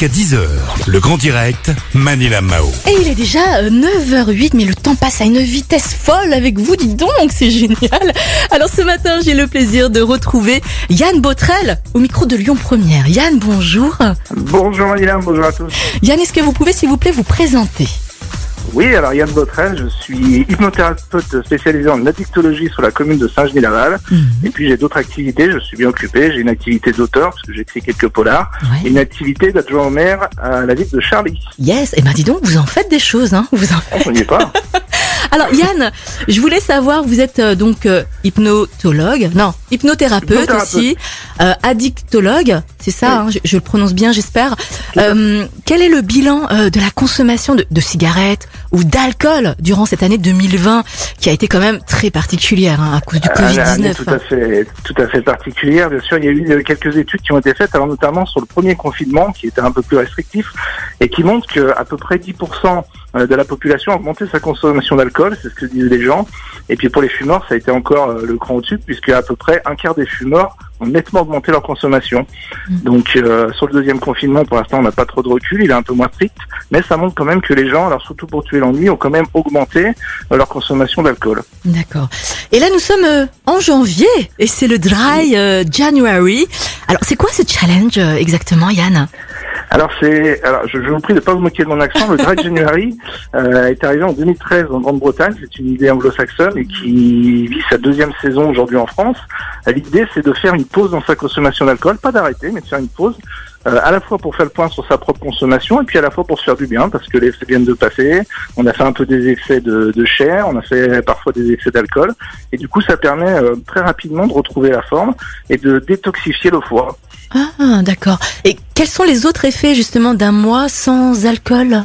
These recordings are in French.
jusqu'à 10h. Le grand direct, Manila Mao. Et il est déjà euh, 9h08, mais le temps passe à une vitesse folle avec vous, dites donc, c'est génial. Alors ce matin, j'ai le plaisir de retrouver Yann Botrel au micro de Lyon Première. Yann, bonjour. Bonjour Manila, bonjour à tous. Yann, est-ce que vous pouvez, s'il vous plaît, vous présenter? Oui, alors Yann Botrel, je suis hypnothérapeute spécialisé en addictologie sur la commune de Saint-Genis-Laval. Et puis j'ai d'autres activités, je suis bien occupé. J'ai une activité d'auteur, parce que j'écris quelques polars, Ouais. et une activité d'adjoint au maire à la ville de Charlie. Yes, et ben dis donc, vous en faites des choses, hein vous en faites. On n'y est pas Alors Yann, je voulais savoir, vous êtes euh, donc euh, hypnotologue, non, hypnothérapeute, Hypnothérapeute. aussi, euh, addictologue, c'est ça, hein, je, je le prononce bien, j'espère. Euh, quel est le bilan euh, de la consommation de, de cigarettes ou d'alcool durant cette année 2020, qui a été quand même très particulière hein, à cause du Euh, Année Covid-19 tout à fait, tout à fait particulière. Bien sûr, il y a eu quelques études qui ont été faites, alors notamment sur le premier confinement, qui était un peu plus restrictif, et qui montrent que à peu près 10% de la population a augmenté sa consommation d'alcool, c'est ce que disent les gens. Et puis pour les fumeurs, ça a été encore le cran au-dessus, puisque à peu près un quart des fumeurs ont nettement augmenté leur consommation. Donc euh, sur le deuxième confinement, pour l'instant, on n'a pas trop de recul, il est un peu moins strict, mais ça montre quand même que les gens, alors surtout pour tuer l'ennui, ont quand même augmenté euh, leur consommation d'alcool. D'accord. Et là, nous sommes euh, en janvier et c'est le Dry euh, January. Alors, c'est quoi ce challenge exactement, Yann? Alors c'est, alors je, vous prie de pas vous moquer de mon accent. Le Dry January euh, est arrivé en 2013 en Grande-Bretagne. C'est une idée anglo-saxonne et qui vit sa deuxième saison aujourd'hui en France. L'idée c'est de faire une pause dans sa consommation d'alcool, pas d'arrêter, mais de faire une pause. Euh, à la fois pour faire le point sur sa propre consommation et puis à la fois pour se faire du bien parce que les viennent de passer. On a fait un peu des excès de, de chair, on a fait parfois des excès d'alcool et du coup ça permet euh, très rapidement de retrouver la forme et de détoxifier le foie. Ah, d'accord. Et quels sont les autres effets justement d'un mois sans alcool?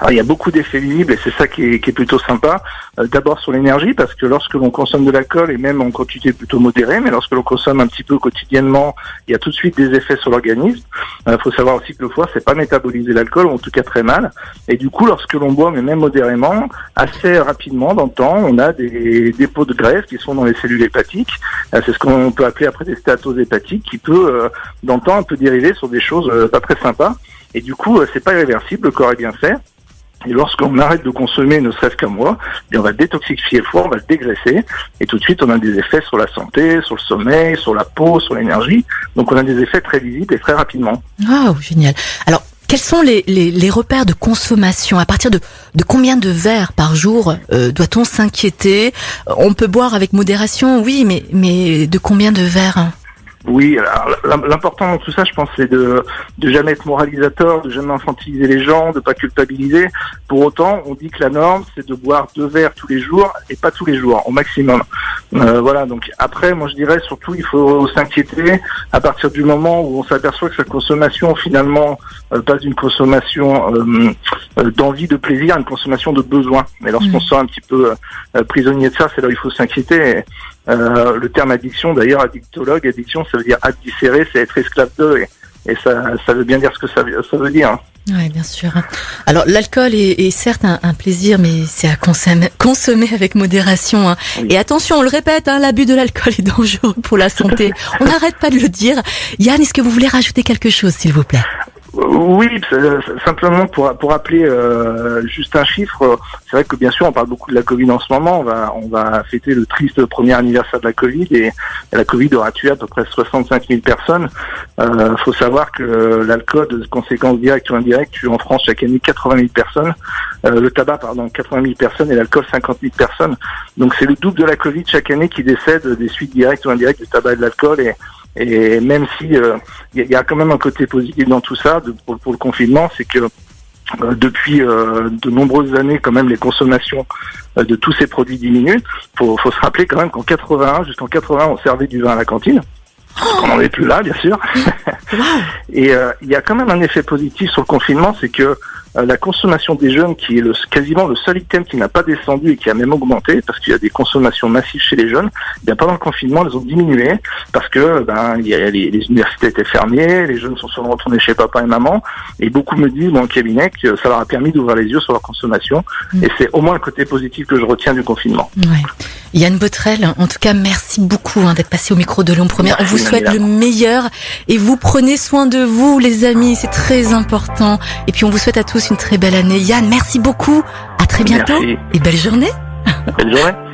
Alors il y a beaucoup d'effets visibles et c'est ça qui est, qui est plutôt sympa. Euh, D'abord sur l'énergie parce que lorsque l'on consomme de l'alcool et même en quantité plutôt modérée, mais lorsque l'on consomme un petit peu quotidiennement, il y a tout de suite des effets sur l'organisme. Il faut savoir aussi que le foie c'est pas métaboliser l'alcool ou en tout cas très mal. Et du coup lorsque l'on boit mais même modérément, assez rapidement dans le temps, on a des dépôts de graisse qui sont dans les cellules hépatiques. Euh, C'est ce qu'on peut appeler après des stéatoses hépatiques qui peut euh, dans le temps un peu dériver sur des choses euh, pas très sympas. Et du coup, euh, c'est pas irréversible, le corps est bien fait. Et lorsqu'on arrête de consommer ne serait-ce qu'un mois, eh on va détoxifier le foie, on va le dégraisser, et tout de suite on a des effets sur la santé, sur le sommeil, sur la peau, sur l'énergie. Donc on a des effets très visibles et très rapidement. Waouh, génial. Alors, quels sont les, repères de consommation? À partir de, combien de verres par jour euh, doit-on s'inquiéter? On peut boire avec modération, oui, mais de combien de verres? Oui, l'important dans tout ça, je pense, c'est de de jamais être moralisateur, de jamais infantiliser les gens, de pas culpabiliser. Pour autant, on dit que la norme, c'est de boire deux verres tous les jours et pas tous les jours, au maximum. Euh, voilà. Donc après, moi, je dirais surtout, il faut s'inquiéter à partir du moment où on s'aperçoit que sa consommation, finalement, euh, passe d'une consommation euh, euh, d'envie, de plaisir, à une consommation de besoin. Mais lorsqu'on Mm. se sent un petit peu euh, prisonnier de ça, c'est là où il faut s'inquiéter. Euh, le terme addiction, d'ailleurs, addictologue, addiction, ça veut dire addicérer, c'est être esclave de, et, et ça, ça veut bien dire ce que ça, veut- ça veut dire. Oui, bien sûr. Alors, l'alcool est, est certes un, un plaisir, mais c'est à consommer, consommer avec modération. hein. Oui. Et attention, on le répète, hein, l'abus de l'alcool est dangereux pour la santé. On n'arrête pas de le dire. Yann, est-ce que vous voulez rajouter quelque chose, s'il vous plaît? Oui, simplement pour pour rappeler euh, juste un chiffre. C'est vrai que bien sûr on parle beaucoup de la Covid en ce moment. On va on va fêter le triste premier anniversaire de la Covid et, et la Covid aura tué à peu près 65 000 personnes. Euh, faut savoir que l'alcool, de conséquences directes ou indirectes, tue en France chaque année 80 000 personnes. Euh, le tabac, pardon, 80 000 personnes et l'alcool 50 000 personnes. Donc c'est le double de la Covid chaque année qui décède des suites directes ou indirectes du tabac et de l'alcool et et même si euh, il y, a- il y a quand même un côté positif dans tout ça de- pour, pour le confinement, c'est que euh, depuis euh, de nombreuses années, quand même, les consommations euh, de tous ces produits diminuent. Faut, faut se rappeler quand même qu'en 81, jusqu'en 80, on servait du vin à la cantine. On n'en est plus là, bien sûr. Et euh, il y a quand même un effet positif sur le confinement, c'est que euh, la consommation des jeunes, qui est le, quasiment le seul item qui n'a pas descendu et qui a même augmenté, parce qu'il y a des consommations massives chez les jeunes, eh bien pendant le confinement, elles ont diminué parce que ben il y a, les, les universités étaient fermées, les jeunes sont souvent retournés chez papa et maman, et beaucoup me disent dans le cabinet que ça leur a permis d'ouvrir les yeux sur leur consommation, Mm. et c'est au moins le côté positif que je retiens du confinement. Ouais. Yann Botrel, en tout cas, merci beaucoup hein, d'être passé au micro de Lyon Première. On vous souhaite le meilleur et vous prenez soin de vous, les amis, c'est très important. Et puis on vous souhaite à tous une très belle année. Yann, merci beaucoup. À très bientôt Merci. et belle journée. Belle journée.